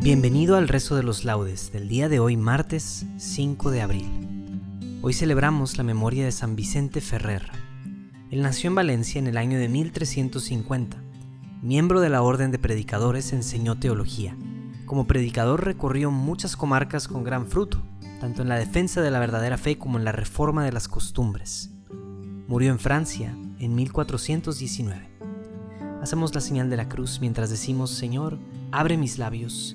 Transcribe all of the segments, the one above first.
Bienvenido al rezo de los laudes del día de hoy, martes 5 de abril. Hoy celebramos la memoria de San Vicente Ferrer. Él nació en Valencia en el año de 1350. Miembro de la Orden de Predicadores, enseñó teología. Como predicador recorrió muchas comarcas con gran fruto, tanto en la defensa de la verdadera fe como en la reforma de las costumbres. Murió en Francia en 1419. Hacemos la señal de la cruz mientras decimos, Señor, abre mis labios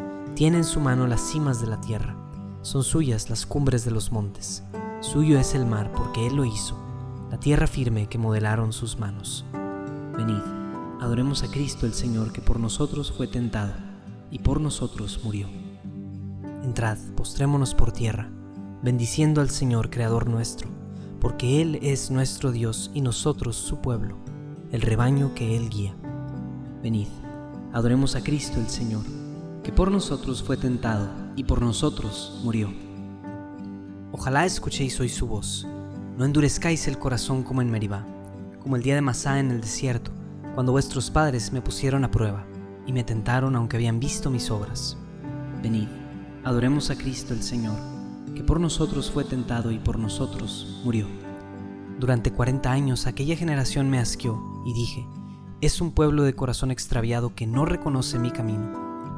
tiene en su mano las cimas de la tierra, son suyas las cumbres de los montes. Suyo es el mar porque Él lo hizo, la tierra firme que modelaron sus manos. Venid, adoremos a Cristo el Señor que por nosotros fue tentado y por nosotros murió. Entrad, postrémonos por tierra, bendiciendo al Señor Creador nuestro, porque Él es nuestro Dios y nosotros su pueblo, el rebaño que Él guía. Venid, adoremos a Cristo el Señor que por nosotros fue tentado y por nosotros murió. Ojalá escuchéis hoy su voz, no endurezcáis el corazón como en Meribá, como el día de Masá en el desierto, cuando vuestros padres me pusieron a prueba y me tentaron aunque habían visto mis obras. Venid, adoremos a Cristo el Señor, que por nosotros fue tentado y por nosotros murió. Durante cuarenta años aquella generación me asqueó y dije, es un pueblo de corazón extraviado que no reconoce mi camino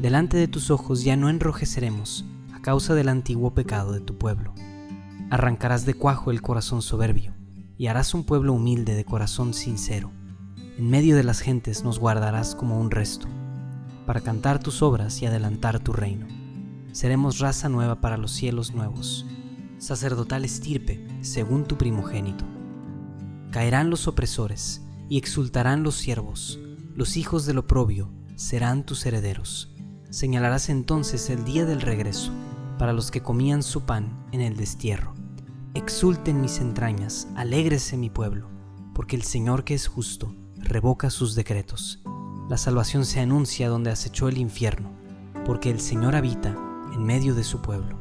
delante de tus ojos ya no enrojeceremos a causa del antiguo pecado de tu pueblo. Arrancarás de cuajo el corazón soberbio y harás un pueblo humilde de corazón sincero. En medio de las gentes nos guardarás como un resto, para cantar tus obras y adelantar tu reino. Seremos raza nueva para los cielos nuevos, sacerdotal estirpe según tu primogénito. Caerán los opresores y exultarán los siervos, los hijos del oprobio serán tus herederos Señalarás entonces el día del regreso para los que comían su pan en el destierro. Exulten mis entrañas, alégrese mi pueblo, porque el Señor que es justo revoca sus decretos. La salvación se anuncia donde acechó el infierno, porque el Señor habita en medio de su pueblo.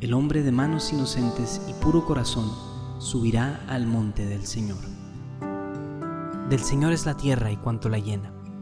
El hombre de manos inocentes y puro corazón subirá al monte del Señor. Del Señor es la tierra y cuanto la llena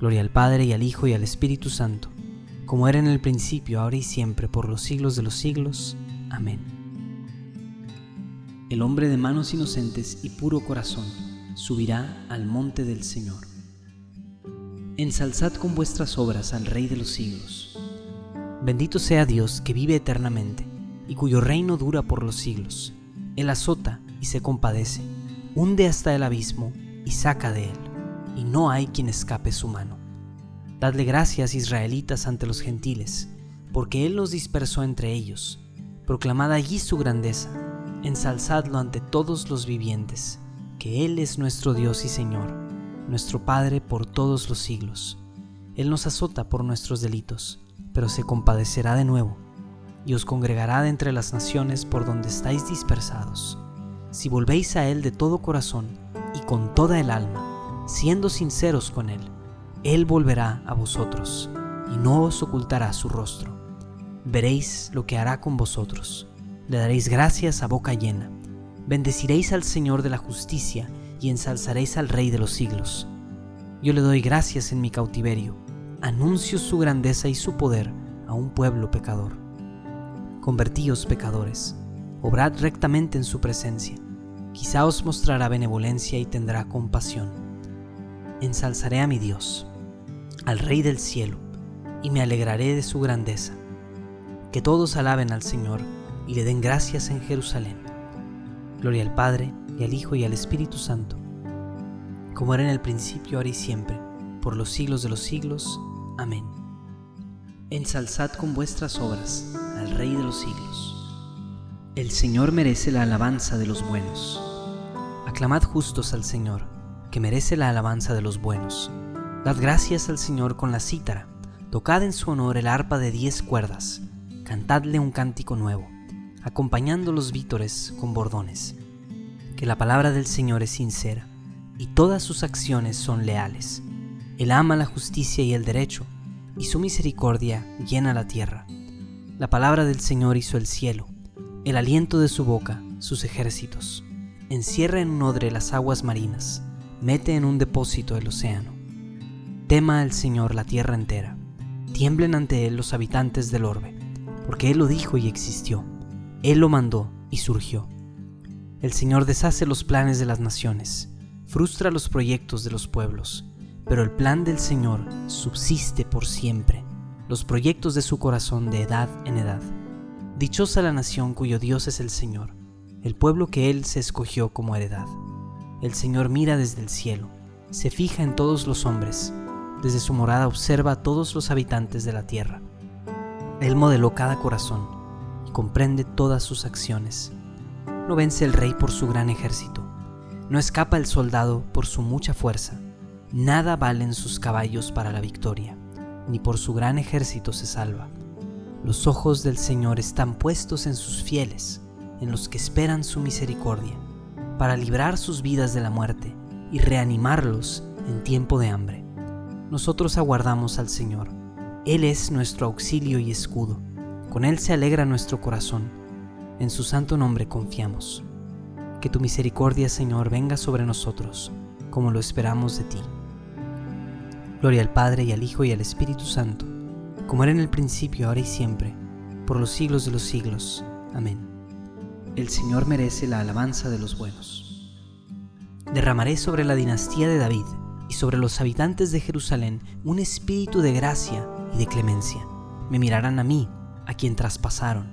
Gloria al Padre y al Hijo y al Espíritu Santo, como era en el principio, ahora y siempre, por los siglos de los siglos. Amén. El hombre de manos inocentes y puro corazón subirá al monte del Señor. Ensalzad con vuestras obras al Rey de los siglos. Bendito sea Dios que vive eternamente y cuyo reino dura por los siglos. Él azota y se compadece, hunde hasta el abismo y saca de él y no hay quien escape su mano. Dadle gracias, israelitas, ante los gentiles, porque Él nos dispersó entre ellos. Proclamad allí su grandeza, ensalzadlo ante todos los vivientes, que Él es nuestro Dios y Señor, nuestro Padre por todos los siglos. Él nos azota por nuestros delitos, pero se compadecerá de nuevo, y os congregará de entre las naciones por donde estáis dispersados. Si volvéis a Él de todo corazón y con toda el alma, siendo sinceros con Él, Él volverá a vosotros y no os ocultará su rostro. Veréis lo que hará con vosotros. Le daréis gracias a boca llena. Bendeciréis al Señor de la justicia y ensalzaréis al Rey de los siglos. Yo le doy gracias en mi cautiverio. Anuncio su grandeza y su poder a un pueblo pecador. Convertíos pecadores, obrad rectamente en su presencia. Quizá os mostrará benevolencia y tendrá compasión ensalzaré a mi Dios, al Rey del cielo, y me alegraré de su grandeza. Que todos alaben al Señor y le den gracias en Jerusalén. Gloria al Padre, y al Hijo, y al Espíritu Santo, como era en el principio, ahora y siempre, por los siglos de los siglos. Amén. Ensalzad con vuestras obras al Rey de los siglos. El Señor merece la alabanza de los buenos. Aclamad justos al Señor que merece la alabanza de los buenos. Dad gracias al Señor con la cítara, tocad en su honor el arpa de diez cuerdas, cantadle un cántico nuevo, acompañando los vítores con bordones. Que la palabra del Señor es sincera, y todas sus acciones son leales. Él ama la justicia y el derecho, y su misericordia llena la tierra. La palabra del Señor hizo el cielo, el aliento de su boca, sus ejércitos. Encierra en un odre las aguas marinas mete en un depósito el océano. Tema al Señor la tierra entera, tiemblen ante Él los habitantes del orbe, porque Él lo dijo y existió, Él lo mandó y surgió. El Señor deshace los planes de las naciones, frustra los proyectos de los pueblos, pero el plan del Señor subsiste por siempre, los proyectos de su corazón de edad en edad. Dichosa la nación cuyo Dios es el Señor, el pueblo que Él se escogió como heredad. El Señor mira desde el cielo, se fija en todos los hombres, desde su morada observa a todos los habitantes de la tierra. Él modeló cada corazón y comprende todas sus acciones. No vence el rey por su gran ejército, no escapa el soldado por su mucha fuerza. Nada valen sus caballos para la victoria, ni por su gran ejército se salva. Los ojos del Señor están puestos en sus fieles, en los que esperan su misericordia para librar sus vidas de la muerte y reanimarlos en tiempo de hambre. Nosotros aguardamos al Señor. Él es nuestro auxilio y escudo. Con Él se alegra nuestro corazón. En su santo nombre confiamos. Que tu misericordia, Señor, venga sobre nosotros, como lo esperamos de ti. Gloria al Padre y al Hijo y al Espíritu Santo, como era en el principio, ahora y siempre, por los siglos de los siglos. Amén. El Señor merece la alabanza de los buenos. Derramaré sobre la dinastía de David y sobre los habitantes de Jerusalén un espíritu de gracia y de clemencia. Me mirarán a mí, a quien traspasaron.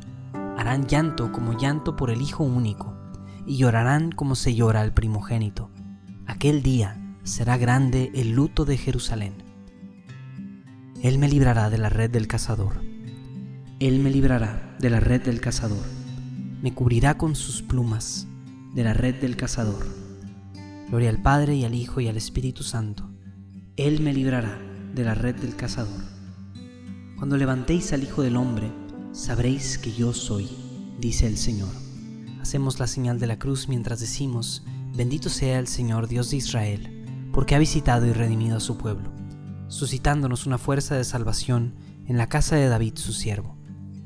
harán llanto como llanto por el Hijo único, y llorarán como se llora al primogénito. Aquel día será grande el luto de Jerusalén. Él me librará de la red del cazador. Él me librará de la red del cazador. Me cubrirá con sus plumas de la red del cazador. Gloria al Padre y al Hijo y al Espíritu Santo. Él me librará de la red del cazador. Cuando levantéis al Hijo del Hombre, sabréis que yo soy, dice el Señor. Hacemos la señal de la cruz mientras decimos, bendito sea el Señor Dios de Israel, porque ha visitado y redimido a su pueblo, suscitándonos una fuerza de salvación en la casa de David su siervo,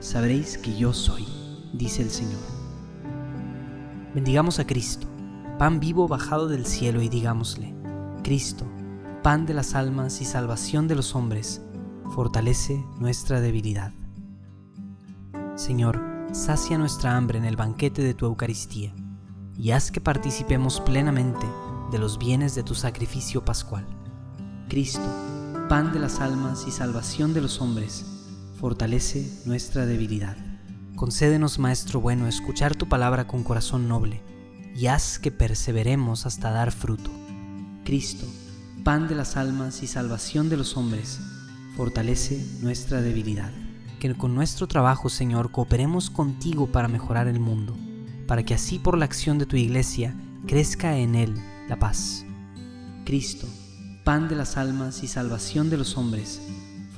sabréis que yo soy, dice el Señor. Bendigamos a Cristo, pan vivo bajado del cielo, y digámosle, Cristo, pan de las almas y salvación de los hombres, fortalece nuestra debilidad. Señor, sacia nuestra hambre en el banquete de tu Eucaristía y haz que participemos plenamente de los bienes de tu sacrificio pascual. Cristo, pan de las almas y salvación de los hombres, fortalece nuestra debilidad. Concédenos, Maestro bueno, escuchar tu palabra con corazón noble y haz que perseveremos hasta dar fruto Cristo, pan de las almas y salvación de los hombres, fortalece nuestra debilidad. Que con nuestro trabajo, Señor, cooperemos contigo para mejorar el mundo, para que así por la acción de tu iglesia crezca en él la paz. Cristo, pan de las almas y salvación de los hombres,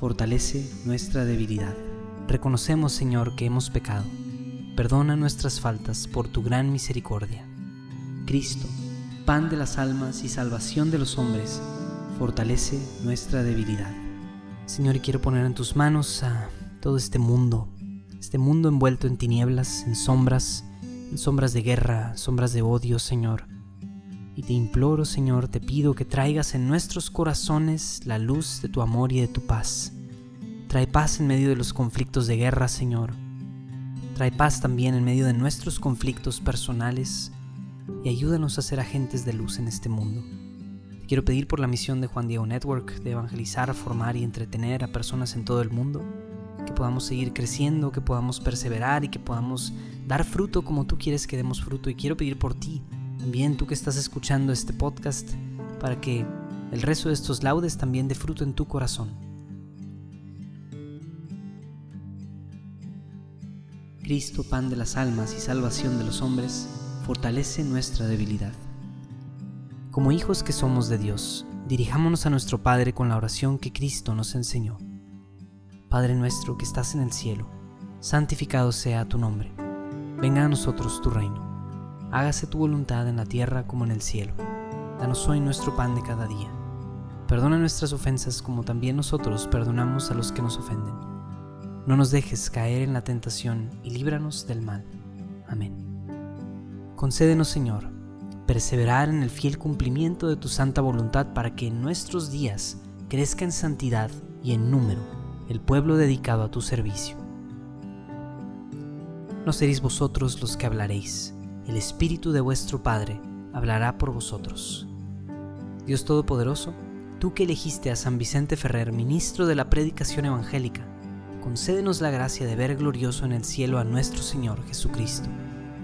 fortalece nuestra debilidad. Reconocemos, Señor, que hemos pecado. Perdona nuestras faltas por tu gran misericordia. Cristo, pan de las almas y salvación de los hombres, fortalece nuestra debilidad. Señor, quiero poner en tus manos a todo este mundo, este mundo envuelto en tinieblas, en sombras, en sombras de guerra, sombras de odio, Señor. Y te imploro, Señor, te pido que traigas en nuestros corazones la luz de tu amor y de tu paz. Trae paz en medio de los conflictos de guerra, Señor. Trae paz también en medio de nuestros conflictos personales y ayúdanos a ser agentes de luz en este mundo. Te quiero pedir por la misión de Juan Diego Network de evangelizar, formar y entretener a personas en todo el mundo, que podamos seguir creciendo, que podamos perseverar y que podamos dar fruto como tú quieres que demos fruto. Y quiero pedir por ti, también tú que estás escuchando este podcast, para que el resto de estos laudes también dé fruto en tu corazón. Cristo, pan de las almas y salvación de los hombres, fortalece nuestra debilidad. Como hijos que somos de Dios, dirijámonos a nuestro Padre con la oración que Cristo nos enseñó. Padre nuestro que estás en el cielo, santificado sea tu nombre. Venga a nosotros tu reino. Hágase tu voluntad en la tierra como en el cielo. Danos hoy nuestro pan de cada día. Perdona nuestras ofensas como también nosotros perdonamos a los que nos ofenden. No nos dejes caer en la tentación y líbranos del mal. Amén. Concédenos, Señor, perseverar en el fiel cumplimiento de tu santa voluntad para que en nuestros días crezca en santidad y en número el pueblo dedicado a tu servicio. No seréis vosotros los que hablaréis, el Espíritu de vuestro Padre hablará por vosotros. Dios Todopoderoso, tú que elegiste a San Vicente Ferrer, ministro de la predicación evangélica, concédenos la gracia de ver glorioso en el cielo a nuestro Señor Jesucristo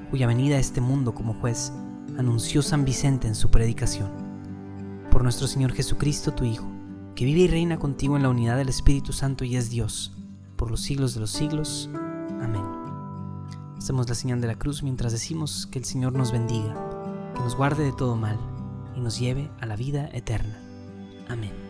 cuya venida a este mundo como juez anunció San Vicente en su predicación. Por nuestro Señor Jesucristo, tu Hijo, que vive y reina contigo en la unidad del Espíritu Santo y es Dios, por los siglos de los siglos. Amén. Hacemos la señal de la cruz mientras decimos que el Señor nos bendiga, que nos guarde de todo mal y nos lleve a la vida eterna. Amén.